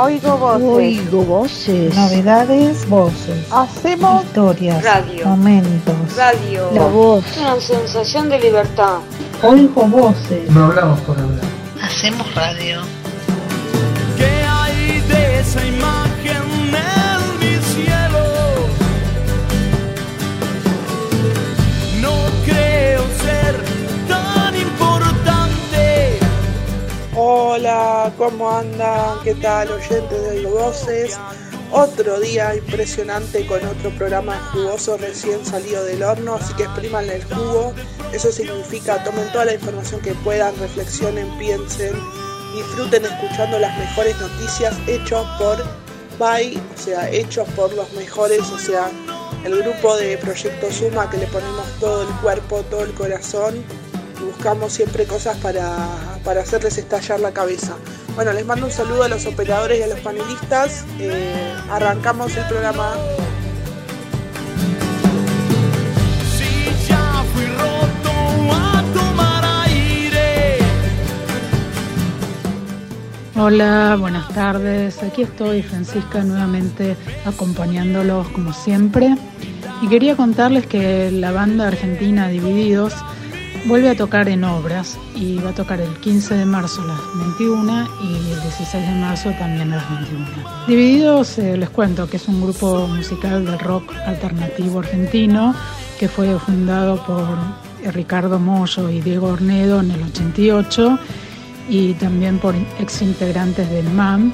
Oigo voces. Oigo voces. Novedades, voces. Hacemos historias. Radio. Momentos. Radio. La voz. Una sensación de libertad. Oigo voces. No hablamos por hablar. Hacemos radio. ¿Qué hay de esa imagen Hola, ¿cómo andan? ¿Qué tal oyentes de Voces? Otro día impresionante con otro programa jugoso recién salido del horno, así que expriman el jugo. Eso significa tomen toda la información que puedan, reflexionen, piensen, disfruten escuchando las mejores noticias hechos por by, o sea, hechos por los mejores, o sea, el grupo de Proyecto Suma que le ponemos todo el cuerpo, todo el corazón buscamos siempre cosas para, para hacerles estallar la cabeza. Bueno, les mando un saludo a los operadores y a los panelistas. Eh, arrancamos el programa. Hola, buenas tardes. Aquí estoy, Francisca, nuevamente acompañándolos como siempre. Y quería contarles que la banda argentina Divididos vuelve a tocar en obras y va a tocar el 15 de marzo a las 21 y el 16 de marzo también a las 21. Divididos, eh, les cuento que es un grupo musical de rock alternativo argentino que fue fundado por Ricardo Mollo y Diego Ornedo en el 88 y también por ex integrantes del MAM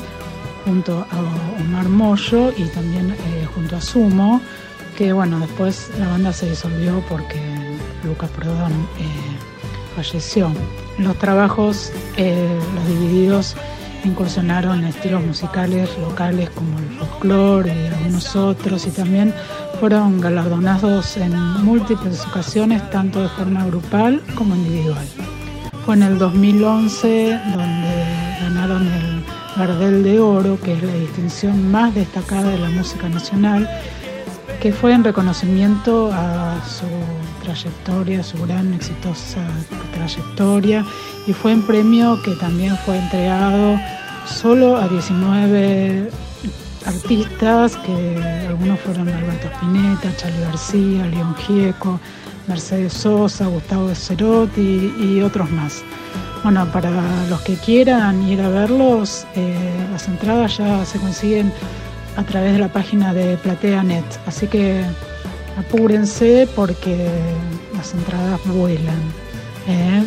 junto a Omar Mollo y también eh, junto a Sumo que bueno después la banda se disolvió porque Lucas Prodón eh, falleció. Los trabajos, eh, los divididos, incursionaron en estilos musicales locales como el folclore y algunos otros y también fueron galardonados en múltiples ocasiones, tanto de forma grupal como individual. Fue en el 2011 donde ganaron el Gardel de Oro, que es la distinción más destacada de la música nacional, que fue en reconocimiento a su trayectoria, su gran exitosa trayectoria, y fue un premio que también fue entregado solo a 19 artistas, que algunos fueron Alberto Spinetta, Charlie García, León Gieco, Mercedes Sosa, Gustavo de Cerotti y otros más. Bueno, para los que quieran ir a verlos, eh, las entradas ya se consiguen a través de la página de PlateaNet, así que apúrense porque las entradas vuelan. ¿eh?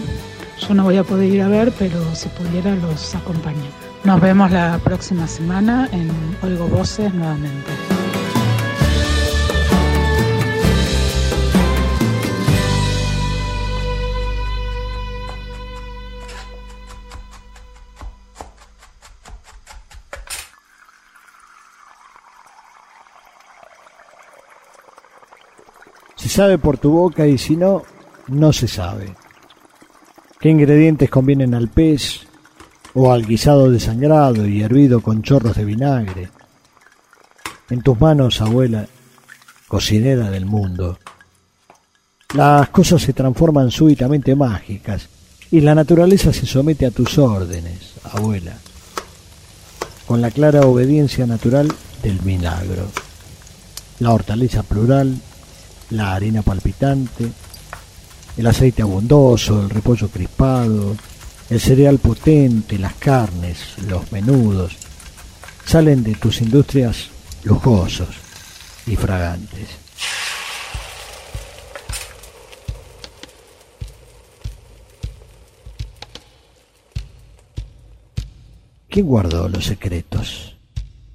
Yo no voy a poder ir a ver, pero si pudiera los acompaño. Nos vemos la próxima semana en Oigo Voces nuevamente. Se sabe por tu boca y si no, no se sabe. ¿Qué ingredientes convienen al pez o al guisado desangrado y hervido con chorros de vinagre? En tus manos, abuela, cocinera del mundo. Las cosas se transforman súbitamente mágicas y la naturaleza se somete a tus órdenes, abuela, con la clara obediencia natural del milagro. La hortaliza plural, la harina palpitante, el aceite abundoso, el repollo crispado, el cereal potente, las carnes, los menudos, salen de tus industrias lujosos y fragantes. ¿Quién guardó los secretos?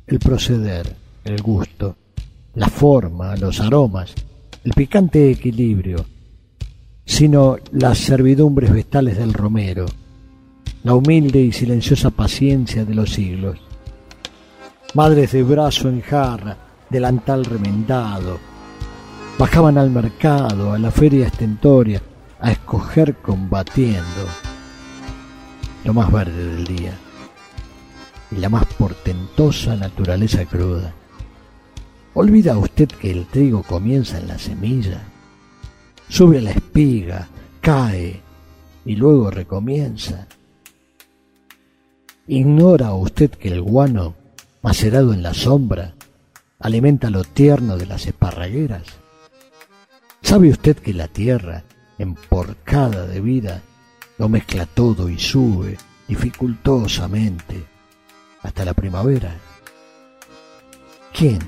El proceder, el gusto, la forma, los aromas, el picante equilibrio, sino las servidumbres vestales del romero, la humilde y silenciosa paciencia de los siglos. Madres de brazo en jarra, delantal remendado, bajaban al mercado, a la feria estentoria, a escoger combatiendo lo más verde del día y la más portentosa naturaleza cruda. ¿Olvida usted que el trigo comienza en la semilla? Sube a la espiga, cae y luego recomienza. ¿Ignora usted que el guano macerado en la sombra, alimenta lo tierno de las esparragueras. ¿Sabe usted que la tierra, emporcada de vida, lo mezcla todo y sube dificultosamente hasta la primavera? ¿Quién?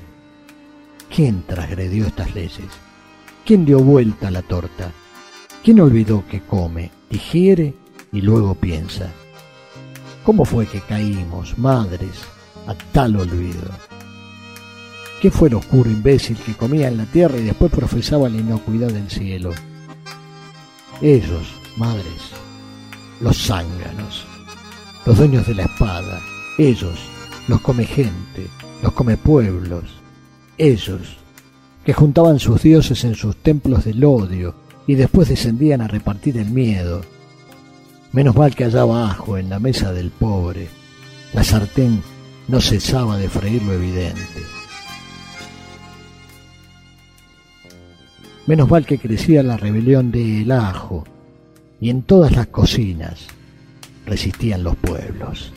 ¿Quién transgredió estas leyes? ¿Quién dio vuelta a la torta? ¿Quién olvidó que come, digiere y luego piensa? ¿Cómo fue que caímos, madres, a tal olvido? ¿Qué fue el oscuro imbécil que comía en la tierra y después profesaba la inocuidad del cielo? Ellos, madres, los zánganos, los dueños de la espada, ellos, los come gente, los come pueblos, ellos, que juntaban sus dioses en sus templos del odio y después descendían a repartir el miedo. Menos mal que allá abajo, en la mesa del pobre, la sartén no cesaba de freír lo evidente. Menos mal que crecía la rebelión del ajo y en todas las cocinas resistían los pueblos.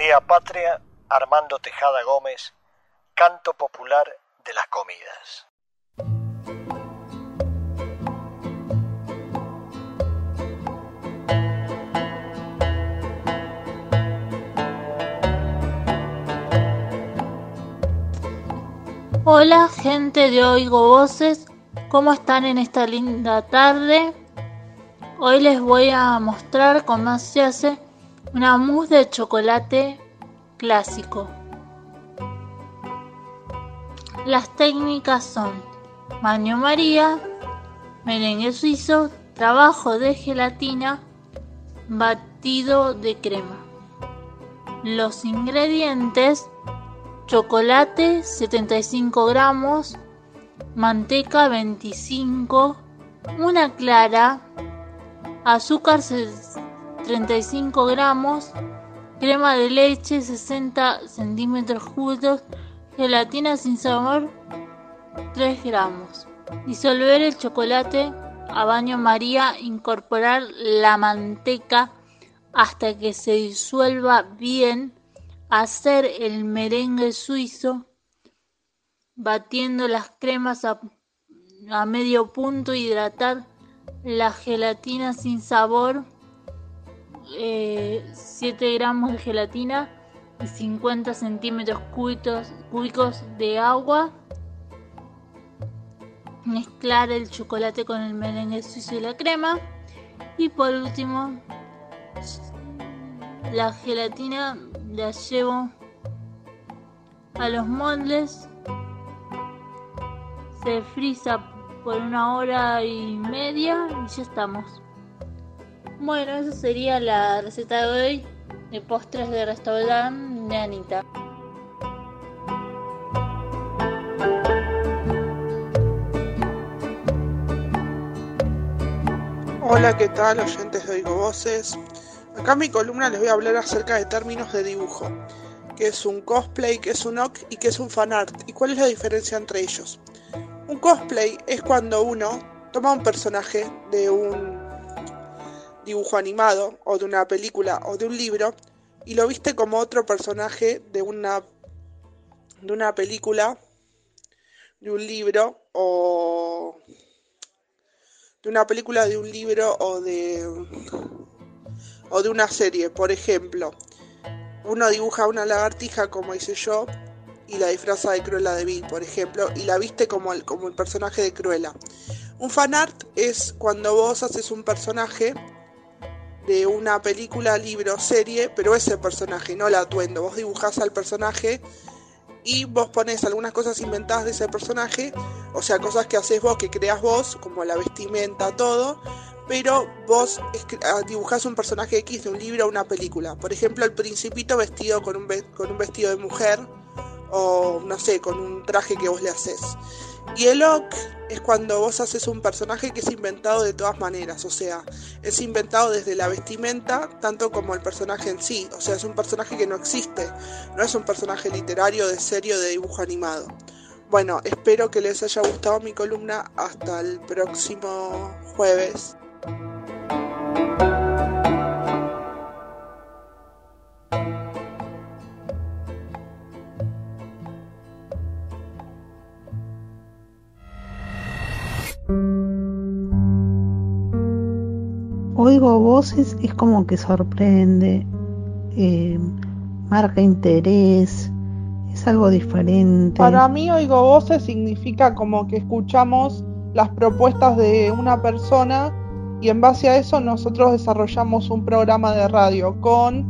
Día, patria. Armando Tejada Gómez, canto popular de las comidas. Hola gente de Oigo Voces, ¿cómo están en esta linda tarde? Hoy les voy a mostrar cómo se hace una mousse de chocolate clásico. Las técnicas son baño María, merengue suizo, trabajo de gelatina, batido de crema. Los ingredientes chocolate 75 gramos, manteca 25, una clara, azúcar 35 gramos, crema de leche 60 centímetros cúbicos, gelatina sin sabor 3 gramos. Disolver el chocolate a baño María, incorporar la manteca hasta que se disuelva bien hacer el merengue suizo batiendo las cremas a, a, medio punto, hidratar la gelatina sin sabor, eh, 7 gramos de gelatina y 50 centímetros cúbicos, cúbicos de agua. Mezclar el chocolate con el merengue suizo y la crema. Y por último, la gelatina la llevo a los moldes se frisa por una hora y media y ya estamos bueno eso sería la receta de hoy de postres de restaurante de Anita Hola, ¿qué tal, oyentes de Oigo Voces? Acá en mi columna les voy a hablar acerca de términos de dibujo, qué es un cosplay, qué es un OC y qué es un fanart y cuál es la diferencia entre ellos. Un cosplay es cuando uno toma un personaje de un dibujo animado o de una película o de un libro y lo viste como otro personaje de una de una película, de un libro o de una película, de un libro o de o de una serie. Por ejemplo, uno dibuja una lagartija, como hice yo, y la disfraza de Cruella de Vil, por ejemplo, y la viste como el, como el personaje de Cruella. Un fanart es cuando vos haces un personaje de una película, libro, serie, pero ese personaje, no el atuendo. Vos dibujás al personaje y vos pones algunas cosas inventadas de ese personaje, o sea, cosas que haces vos, que creas vos, como la vestimenta, todo, pero vos dibujás un personaje X de un libro o una película. Por ejemplo, el principito vestido con un, con un vestido de mujer, o no sé, con un traje que vos le haces. Y el OC es cuando vos haces un personaje que es inventado de todas maneras, o sea, es inventado desde la vestimenta tanto como el personaje en sí, o sea, es un personaje que no existe, no es un personaje literario de serio de dibujo animado. Bueno, espero que les haya gustado mi columna. Hasta el próximo jueves. Oigo voces, es como que sorprende, eh, marca interés, es algo diferente. Para mí oigo voces significa como que escuchamos las propuestas de una persona y en base a eso nosotros desarrollamos un programa de radio con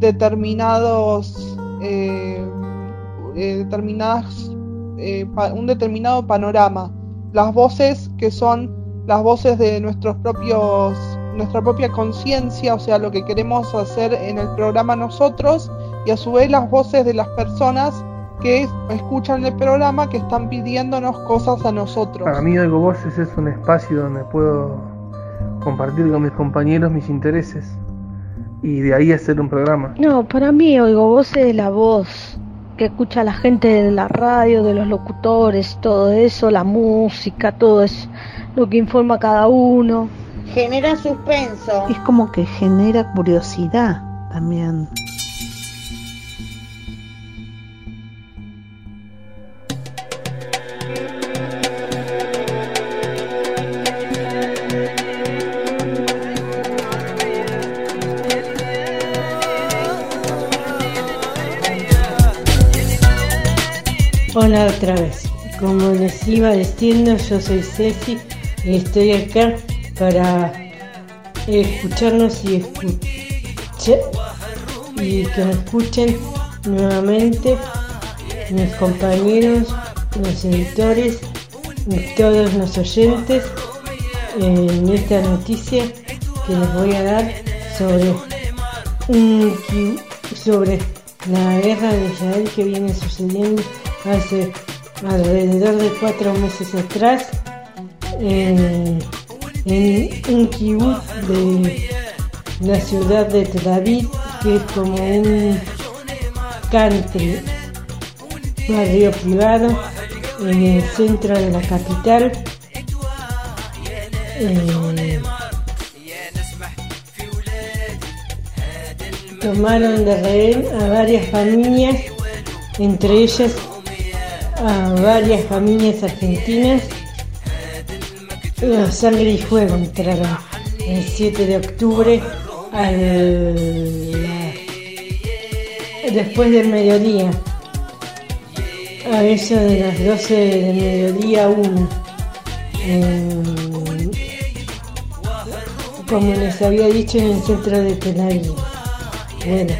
determinados eh, eh, determinadas eh, un determinado panorama las voces que son las voces de nuestros propios nuestra propia conciencia o sea lo que queremos hacer en el programa nosotros y a su vez las voces de las personas que escuchan el programa que están pidiéndonos cosas a nosotros Para mí Oigo Voces es un espacio donde puedo compartir con mis compañeros mis intereses y de ahí hacer un programa. No, para mí oigo voces de la voz que escucha la gente de la radio, de los locutores, todo eso, la música, todo eso, lo que informa cada uno. Genera suspenso. Es como que genera curiosidad también. Hola otra vez. Como les iba diciendo, yo soy Ceci y estoy acá para escucharnos y escuchar y que me escuchen nuevamente mis compañeros, los editores todos los oyentes en esta noticia que les voy a dar sobre un sobre la guerra de Israel que viene sucediendo hace alrededor de cuatro meses atrás en, en un kibutz de la ciudad de Tel Aviv, que es como un country, barrio privado en el centro de la capital. Eh, tomaron de rehén a varias familias, entre ellas a varias familias argentinas. A sangre y fuego entraron el 7 de octubre al- después del mediodía. A eso de las 12 del mediodía 1. como les había dicho en el centro de Tel. Bueno,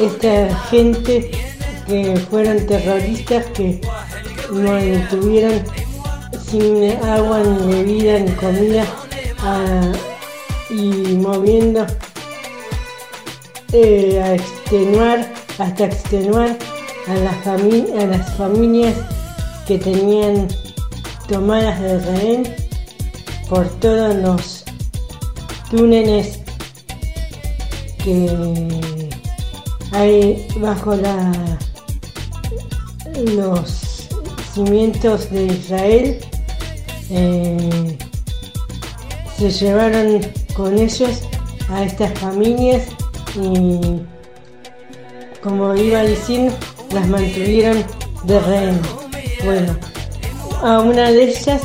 esta gente que fueron terroristas que mantuvieron sin agua, ni bebida, ni comida y moviendo eh, a extenuar, hasta extenuar a las, familias que tenían tomadas de rehén por todos los túneles que hay bajo los cimientos de Israel. Eh, se llevaron con ellos a estas familias y como iba diciendo las mantuvieron de rehén. Bueno, a una de ellas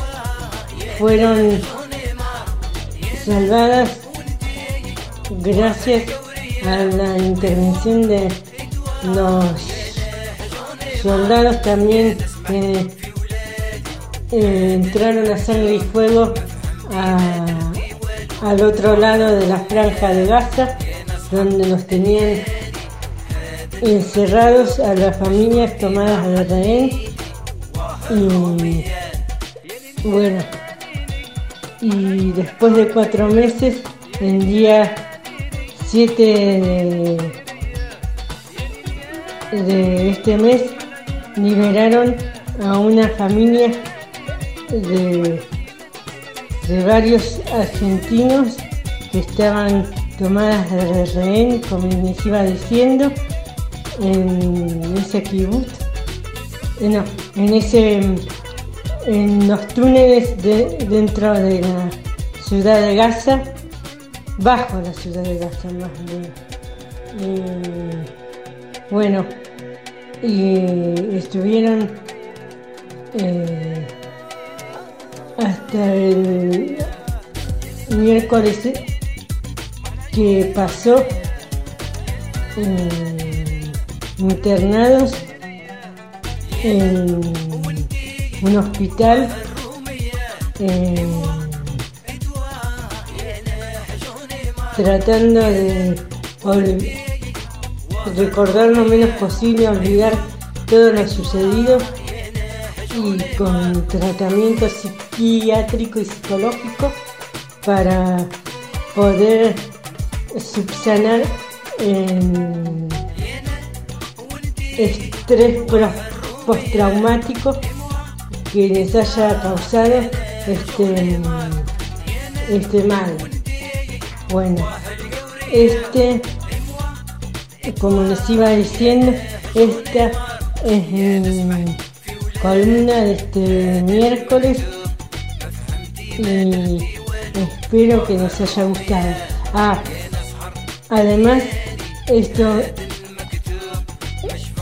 fueron salvadas gracias a la intervención de los soldados también que eh, entraron a sangre y fuego a- al otro lado de la franja de Gaza donde los tenían encerrados a las familias tomadas de rehén. Y bueno y después de cuatro meses el día 7 de, de este mes liberaron a una familia de, de varios argentinos que estaban tomadas de rehén, como les iba diciendo, en ese kibutz, eh, no, en ese en los túneles de, dentro de la ciudad de Gaza, bajo la ciudad de Gaza más bien. Y, bueno, y estuvieron eh, hasta el miércoles que pasó eh, internados en un hospital eh, tratando de recordar lo menos posible, olvidar todo lo sucedido y con tratamiento psiquiátrico y psicológico para poder subsanar el estrés postraumático que les haya causado este, este mal. Bueno, este, como les iba diciendo, esta es mi columna de este miércoles y espero que les haya gustado. Ah, además, esto,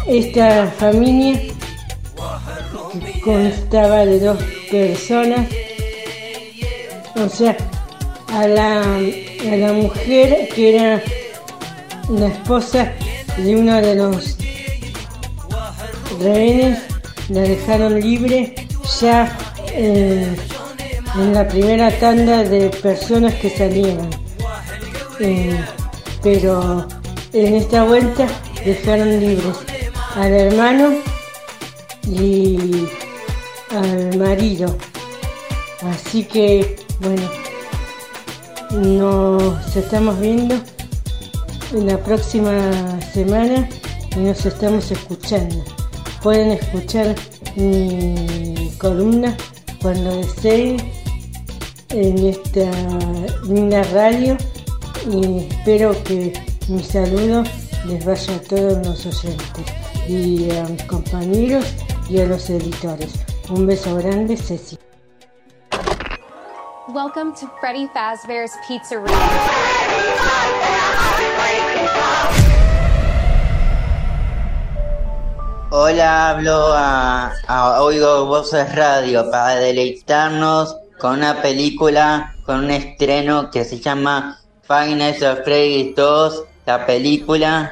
esta familia constaba de dos personas, o sea, a la, a la mujer que era la esposa de uno de los rehenes, la dejaron libre ya eh, en la primera tanda de personas que salieron. Eh, pero en esta vuelta dejaron libres al hermano y al marido. Así que, bueno, nos estamos viendo en la próxima semana y nos estamos escuchando. Pueden escuchar mi columna cuando deseen en esta linda radio y espero que mi saludo les vaya a todos los oyentes y a mis compañeros y a los editores. Un beso grande, Ceci. Welcome to Freddy Fazbear's Pizzeria. Hola, hablo a, a Oigo Voces Radio para deleitarnos con una película, con un estreno que se llama Finest of Freddy 2, la película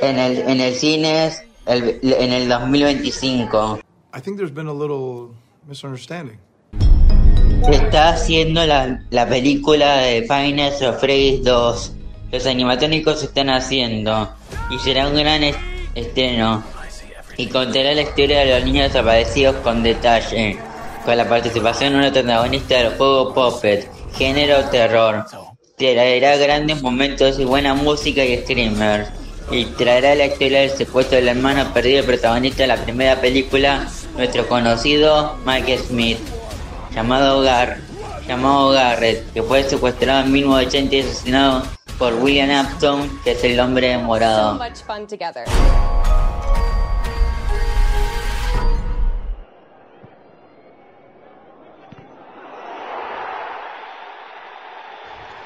en el, en el cines el- en el 2025. I think there's been a little misunderstanding. Se está haciendo la, la película de Finest of Freddy 2. Los animatónicos se están haciendo y será un gran est- estreno y contará la historia de los niños desaparecidos con detalle, con la participación de un protagonista del juego Puppet, género terror. Traerá grandes momentos y buena música y screamers. Y traerá la historia del secuestro del hermano perdido del protagonista de la primera película, nuestro conocido Mike Smith, llamado Gar, llamado Garrett, que fue secuestrado en 1980 y asesinado por William Upton, que es el hombre morado.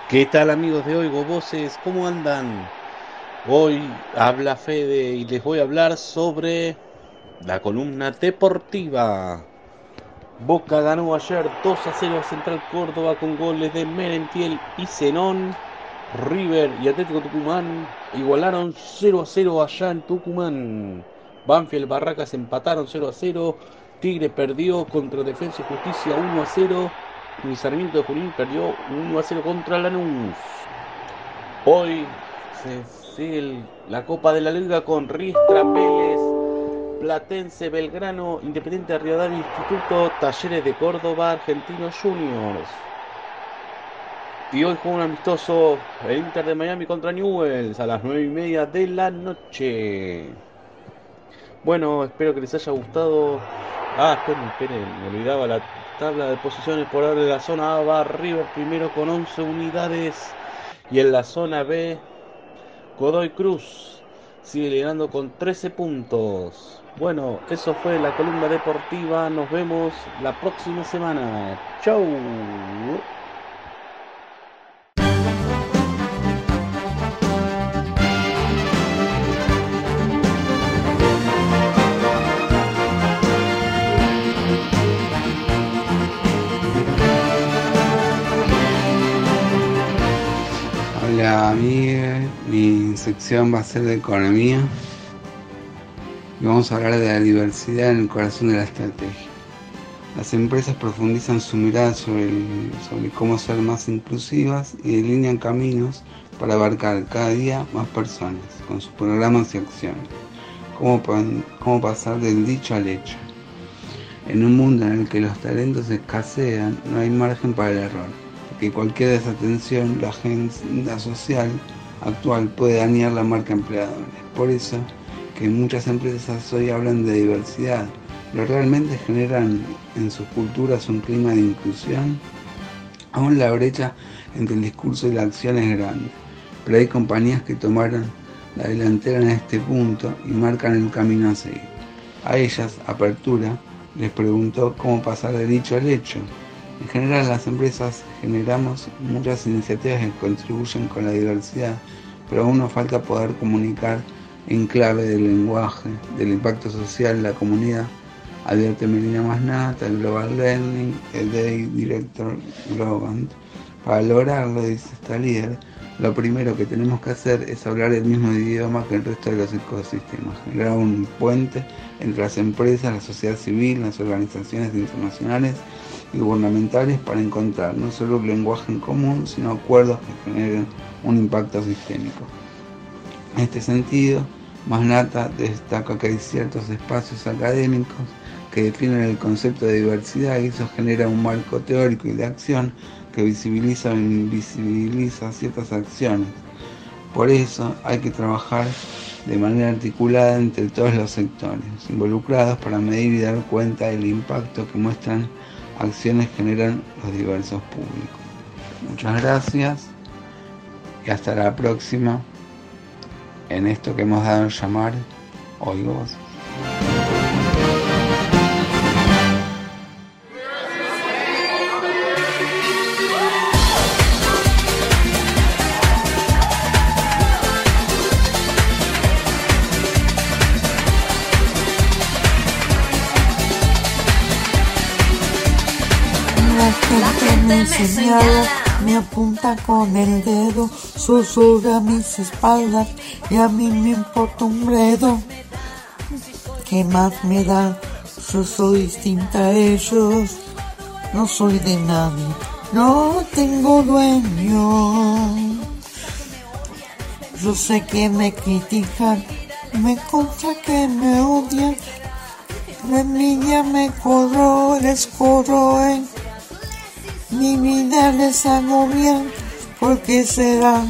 ¿Qué tal amigos de Oigo Voces? ¿Cómo andan? Hoy habla Fede y les voy a hablar sobre la columna deportiva. Boca ganó ayer 2 a 0 a Central Córdoba con goles de Merentiel y Zenón. River y Atlético Tucumán igualaron 0 a 0 allá en Tucumán. Banfield Barracas empataron 0 a 0. Tigre perdió contra Defensa y Justicia 1 a 0. Y Sarmiento de Junín perdió 1 a 0 contra Lanús. Hoy se sigue el- la Copa de la Liga con Riestra Vélez, Platense Belgrano, Independiente de Rivadavia, Instituto, Talleres de Córdoba, Argentinos Juniors. Y hoy juega un amistoso el Inter de Miami contra Newells a las 9 y media de la noche. Bueno, espero que les haya gustado. Ah, esperen, esperen, me olvidaba la tabla de posiciones por ahora de la zona A va River primero con 11 unidades y en la zona B Godoy Cruz sigue liderando con 13 puntos. Bueno, eso fue la columna deportiva. Nos vemos la próxima semana. Chau. Sección va a ser de economía y vamos a hablar de la diversidad en el corazón de la estrategia. Las empresas profundizan su mirada sobre, sobre cómo ser más inclusivas y delinean caminos para abarcar cada día más personas con sus programas y acciones. Cómo, cómo pasar del dicho al hecho. En un mundo en el que los talentos escasean, no hay margen para el error, porque cualquier desatención, la agenda social actual puede dañar la marca empleadora. Es por eso que muchas empresas hoy hablan de diversidad, pero realmente generan en sus culturas un clima de inclusión. Aún la brecha entre el discurso y la acción es grande, pero hay compañías que tomaron la delantera en este punto y marcan el camino a seguir. A ellas, Apertura, les preguntó cómo pasar del dicho al hecho. En general, las empresas generamos muchas iniciativas que contribuyen con la diversidad, pero aún nos falta poder comunicar en clave del lenguaje, del impacto social en la comunidad. Advierte Melina Masnata, el Global Learning, el Day Director Global. Para lograrlo, dice esta líder, lo primero que tenemos que hacer es hablar el mismo idioma que el resto de los ecosistemas, generar un puente entre las empresas, la sociedad civil, las organizaciones internacionales y gubernamentales para encontrar no solo un lenguaje en común, sino acuerdos que generen un impacto sistémico. En este sentido, Masnata destaca que hay ciertos espacios académicos que definen el concepto de diversidad y eso genera un marco teórico y de acción que visibiliza o invisibiliza ciertas acciones. Por eso hay que trabajar de manera articulada entre todos los sectores involucrados para medir y dar cuenta del impacto que muestran acciones generan los diversos públicos. Muchas gracias y hasta la próxima en esto que hemos dado a llamar Oigo señala, me apunta con el dedo, susurra mis espaldas y a mí me importa un bledo. ¿Qué más me da? Yo soy distinta a ellos, no soy de nadie, no tengo dueño. Yo sé que me critican, me contra que me odian, la envidia me corroe, les corroe. Mi vida les hago bien, porque será.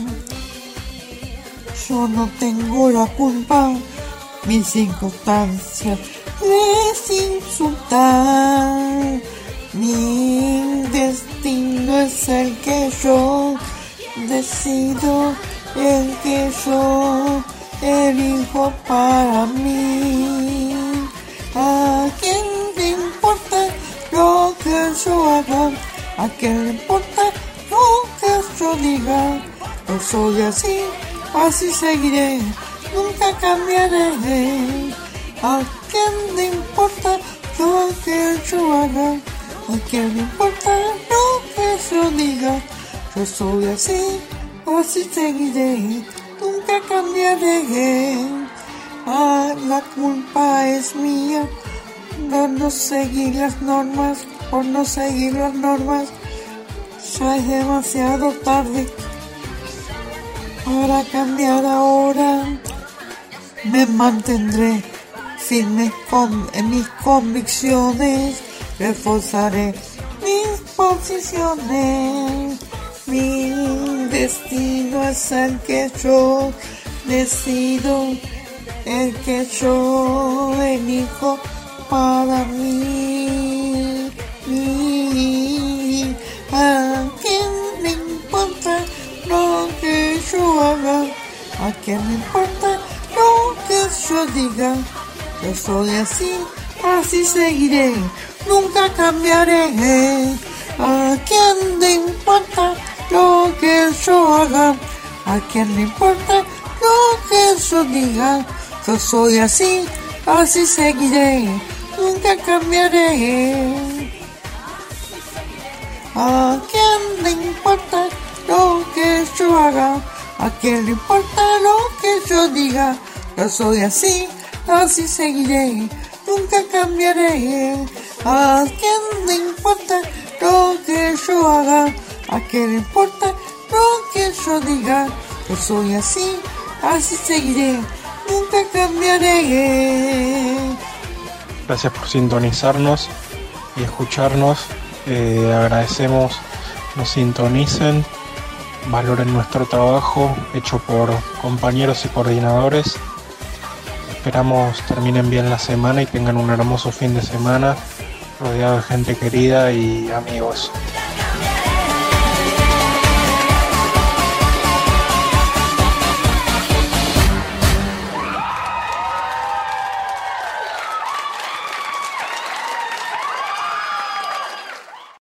Yo no tengo la culpa, mis circunstancias les insultan. Mi destino es el que yo decido, el que yo elijo para mí. ¿A quién le importa lo que yo haga? ¿A quién le importa lo que yo diga? Yo soy así, así seguiré, nunca cambiaré. ¿A quién le importa lo que yo haga? ¿A quién le importa lo que yo diga? Yo soy así, así seguiré, nunca cambiaré. Ah, la culpa es mía por no seguir las normas, por no seguir las normas. Ya es demasiado tarde para cambiar ahora. Me mantendré firme en mis convicciones, reforzaré mis posiciones. Mi destino es el que yo decido, el que yo elijo para mí. ¿A quién le importa lo que yo haga? ¿A quién le importa lo que yo diga? Yo soy así, así seguiré, nunca cambiaré. ¿A quién le importa lo que yo haga? ¿A quién le importa lo que yo diga? Yo soy así, así seguiré, nunca cambiaré. ¿A quién le importa lo que yo haga? ¿A quién le importa lo que yo diga? Yo soy así, así seguiré, nunca cambiaré. ¿A quién le importa lo que yo haga? ¿A quién le importa lo que yo diga? Yo soy así, así seguiré, nunca cambiaré. Gracias por sintonizarnos y escucharnos. Eh, agradecemos nos sintonicen, valoren nuestro trabajo hecho por compañeros y coordinadores. Esperamos terminen bien la semana y tengan un hermoso fin de semana rodeado de gente querida y amigos.